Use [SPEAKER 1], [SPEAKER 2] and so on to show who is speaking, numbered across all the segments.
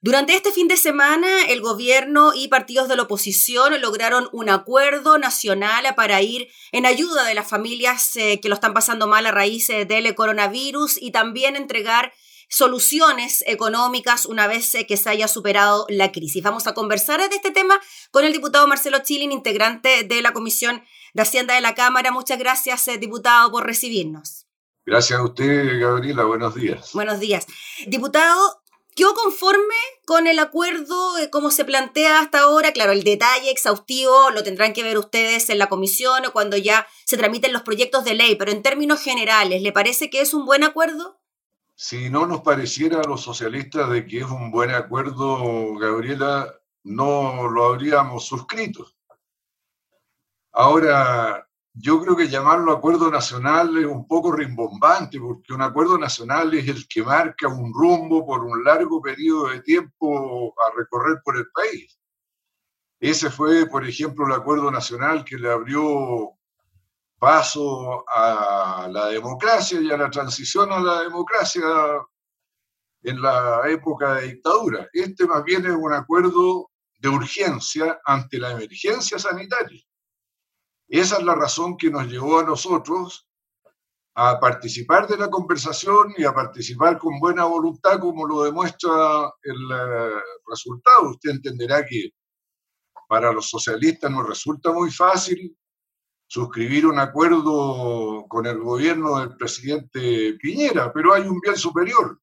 [SPEAKER 1] Durante este fin de semana, el gobierno y partidos de la oposición lograron un acuerdo nacional para ir en ayuda de las familias eh, que lo están pasando mal a raíz eh, del coronavirus y también entregar soluciones económicas una vez eh, que se haya superado la crisis. Vamos a conversar de este tema con el diputado Marcelo Chilin, integrante de la Comisión de Hacienda de la Cámara. Muchas gracias, diputado, por recibirnos.
[SPEAKER 2] Gracias a usted, Gabriela. Buenos días.
[SPEAKER 1] Buenos días. Diputado, ¿Quedó conforme con el acuerdo como se plantea hasta ahora? Claro, el detalle exhaustivo lo tendrán que ver ustedes en la comisión o cuando ya se tramiten los proyectos de ley, pero en términos generales, ¿le parece que es un buen acuerdo?
[SPEAKER 2] Si no nos pareciera a los socialistas de que es un buen acuerdo, Gabriela, no lo habríamos suscrito. Ahora, yo creo que llamarlo acuerdo nacional es un poco rimbombante, porque un acuerdo nacional es el que marca un rumbo por un largo periodo de tiempo a recorrer por el país. Ese fue, por ejemplo, el acuerdo nacional que le abrió paso a la democracia y a la transición a la democracia en la época de dictadura. Este más bien es un acuerdo de urgencia ante la emergencia sanitaria. Esa es la razón que nos llevó a nosotros a participar de la conversación y a participar con buena voluntad, como lo demuestra el eh, resultado. Usted entenderá que para los socialistas nos resulta muy fácil suscribir un acuerdo con el gobierno del presidente Piñera, pero hay un bien superior,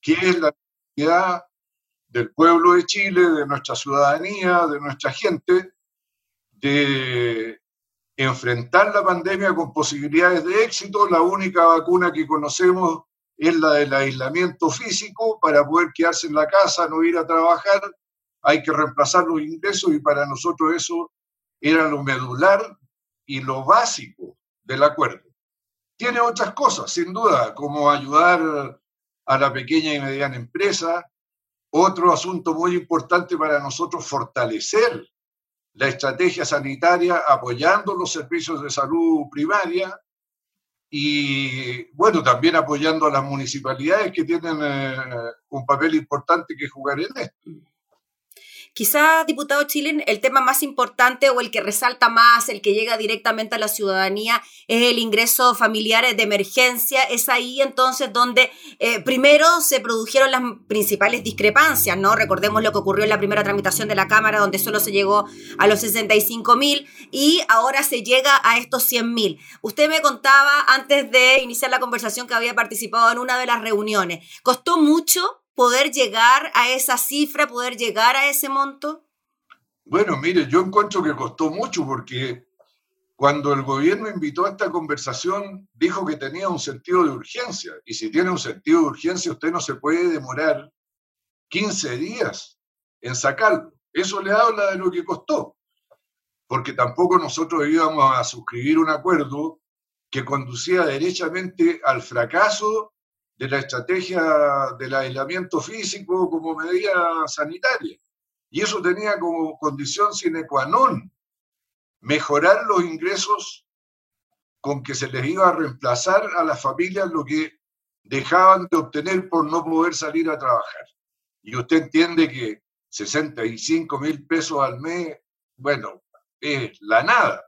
[SPEAKER 2] que es la necesidad del pueblo de Chile, de nuestra ciudadanía, de nuestra gente, de enfrentar la pandemia con posibilidades de éxito. La única vacuna que conocemos es la del aislamiento físico para poder quedarse en la casa, no ir a trabajar. Hay que reemplazar los ingresos y para nosotros eso era lo medular y lo básico del acuerdo. Tiene otras cosas, sin duda, como ayudar a la pequeña y mediana empresa. Otro asunto muy importante para nosotros, fortalecer la estrategia sanitaria apoyando los servicios de salud primaria y, bueno, también apoyando a las municipalidades que tienen eh, un papel importante que jugar en esto.
[SPEAKER 1] Quizá, diputado Chilen, el tema más importante o el que resalta más, el que llega directamente a la ciudadanía, es el ingreso familiar de emergencia. Es ahí entonces donde eh, primero se produjeron las principales discrepancias, ¿no? Recordemos lo que ocurrió en la primera tramitación de la Cámara, donde solo se llegó a los 65 mil y ahora se llega a estos 100 mil. Usted me contaba antes de iniciar la conversación que había participado en una de las reuniones. ¿Costó mucho poder llegar a esa cifra, poder llegar a ese monto?
[SPEAKER 2] Bueno, mire, yo encuentro que costó mucho porque cuando el gobierno invitó a esta conversación, dijo que tenía un sentido de urgencia. Y si tiene un sentido de urgencia, usted no se puede demorar 15 días en sacarlo. Eso le habla de lo que costó. Porque tampoco nosotros íbamos a suscribir un acuerdo que conducía derechamente al fracaso de la estrategia del aislamiento físico como medida sanitaria. Y eso tenía como condición sine qua non mejorar los ingresos con que se les iba a reemplazar a las familias lo que dejaban de obtener por no poder salir a trabajar. Y usted entiende que 65 mil pesos al mes, bueno, es la nada.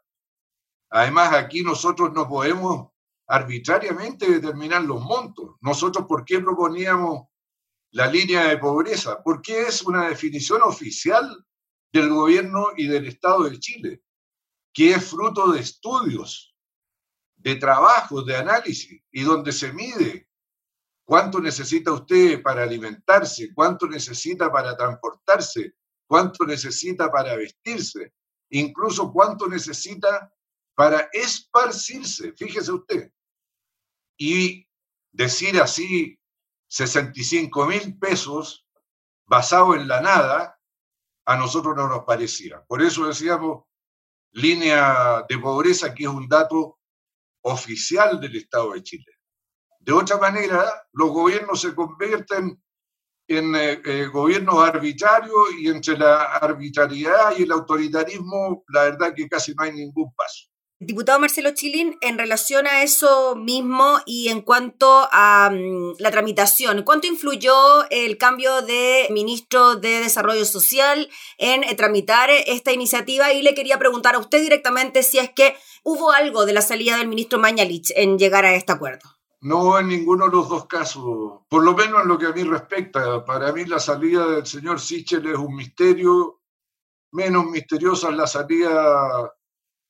[SPEAKER 2] Además, aquí nosotros no podemos arbitrariamente determinar los montos. Nosotros, ¿por qué proponíamos la línea de pobreza? Porque es una definición oficial del gobierno y del Estado de Chile, que es fruto de estudios, de trabajos, de análisis, y donde se mide cuánto necesita usted para alimentarse, cuánto necesita para transportarse, cuánto necesita para vestirse, incluso cuánto necesita para esparcirse. Fíjese usted, y decir así 65 mil pesos basado en la nada, a nosotros no nos parecía. Por eso decíamos línea de pobreza, que es un dato oficial del Estado de Chile. De otra manera, los gobiernos se convierten en eh, eh, gobiernos arbitrarios y entre la arbitrariedad y el autoritarismo, la verdad que casi no hay ningún paso.
[SPEAKER 1] Diputado Marcelo Chilín, en relación a eso mismo y en cuanto a mm, la tramitación, ¿cuánto influyó el cambio de ministro de Desarrollo Social en eh, tramitar esta iniciativa? Y le quería preguntar a usted directamente si es que hubo algo de la salida del ministro Mañalich en llegar a este acuerdo.
[SPEAKER 2] No en ninguno de los dos casos, por lo menos en lo que a mí respecta. Para mí la salida del señor Sichel es un misterio, menos misteriosa es la salida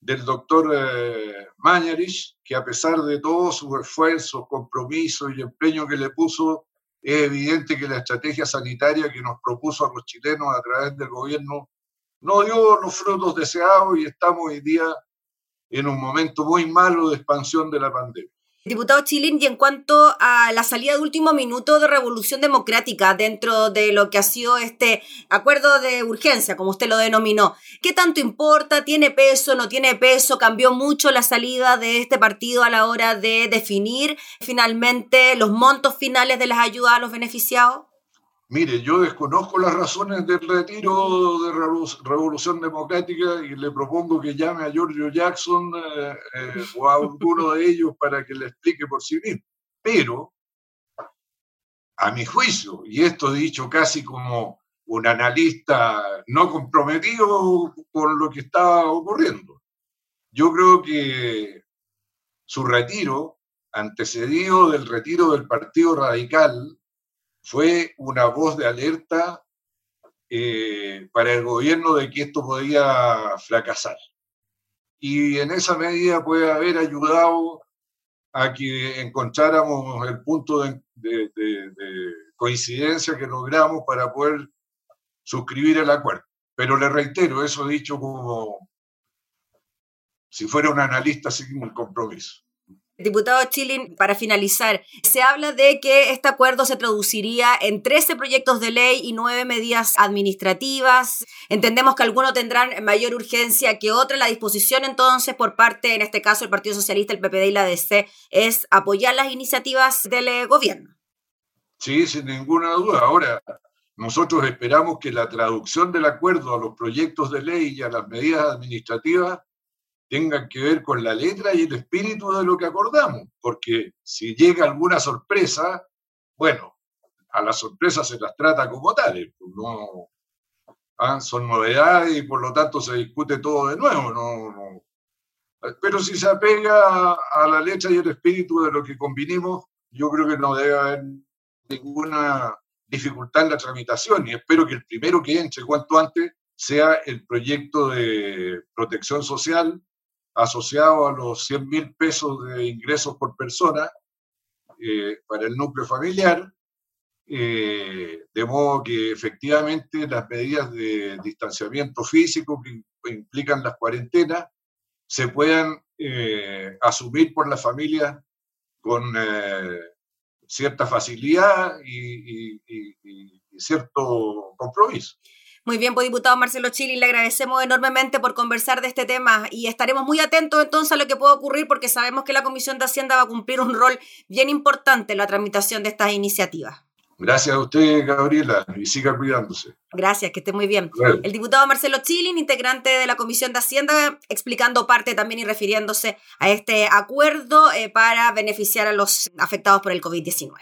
[SPEAKER 2] del doctor eh, Mañarich, que a pesar de todos sus esfuerzos, compromisos y empeño que le puso, es evidente que la estrategia sanitaria que nos propuso a los chilenos a través del gobierno no dio los frutos deseados y estamos hoy día en un momento muy malo de expansión de la pandemia.
[SPEAKER 1] Diputado Chilin, y en cuanto a la salida de último minuto de Revolución Democrática dentro de lo que ha sido este acuerdo de urgencia, como usted lo denominó, ¿qué tanto importa? ¿Tiene peso? ¿No tiene peso? ¿Cambió mucho la salida de este partido a la hora de definir finalmente los montos finales de las ayudas a los beneficiados?
[SPEAKER 2] Mire, yo desconozco las razones del retiro de Revolución Democrática y le propongo que llame a Giorgio Jackson eh, eh, o a alguno de ellos para que le explique por sí mismo. Pero, a mi juicio, y esto dicho casi como un analista no comprometido con lo que está ocurriendo, yo creo que su retiro, antecedido del retiro del Partido Radical, fue una voz de alerta eh, para el gobierno de que esto podía fracasar. Y en esa medida puede haber ayudado a que encontráramos el punto de, coincidencia que logramos para poder suscribir el acuerdo. Pero le reitero, eso dicho como si fuera un analista sin un compromiso.
[SPEAKER 1] Diputado Chilin, para finalizar, se habla de que este acuerdo se traduciría en 13 proyectos de ley y 9 medidas administrativas. Entendemos que algunos tendrán mayor urgencia que otros. La disposición entonces por parte, en este caso, el Partido Socialista, el PPD y la DC, es apoyar las iniciativas del eh, gobierno.
[SPEAKER 2] Sí, sin ninguna duda. Ahora, nosotros esperamos que la traducción del acuerdo a los proyectos de ley y a las medidas administrativas tengan que ver con la letra y el espíritu de lo que acordamos, porque si llega alguna sorpresa, bueno, a las sorpresas se las trata como tales, pues no, ah, son novedades y por lo tanto se discute todo de nuevo, no, pero si se apega a la letra y el espíritu de lo que convinimos, yo creo que no debe haber ninguna dificultad en la tramitación y espero que el primero que entre cuanto antes sea el proyecto de protección social asociado a los 100 mil pesos de ingresos por persona eh, para el núcleo familiar, eh, de modo que efectivamente las medidas de distanciamiento físico que implican las cuarentenas se puedan eh, asumir por la familia con cierta facilidad y cierto compromiso.
[SPEAKER 1] Muy bien, pues diputado Marcelo Chili, le agradecemos enormemente por conversar de este tema y estaremos muy atentos entonces a lo que pueda ocurrir porque sabemos que la Comisión de Hacienda va a cumplir un rol bien importante en la tramitación de estas iniciativas.
[SPEAKER 2] Gracias a usted, Gabriela, y siga cuidándose.
[SPEAKER 1] Gracias, que esté muy bien. El diputado Marcelo Chilin, integrante de la Comisión de Hacienda, explicando parte también y refiriéndose a este acuerdo eh, para beneficiar a los afectados por el COVID-19.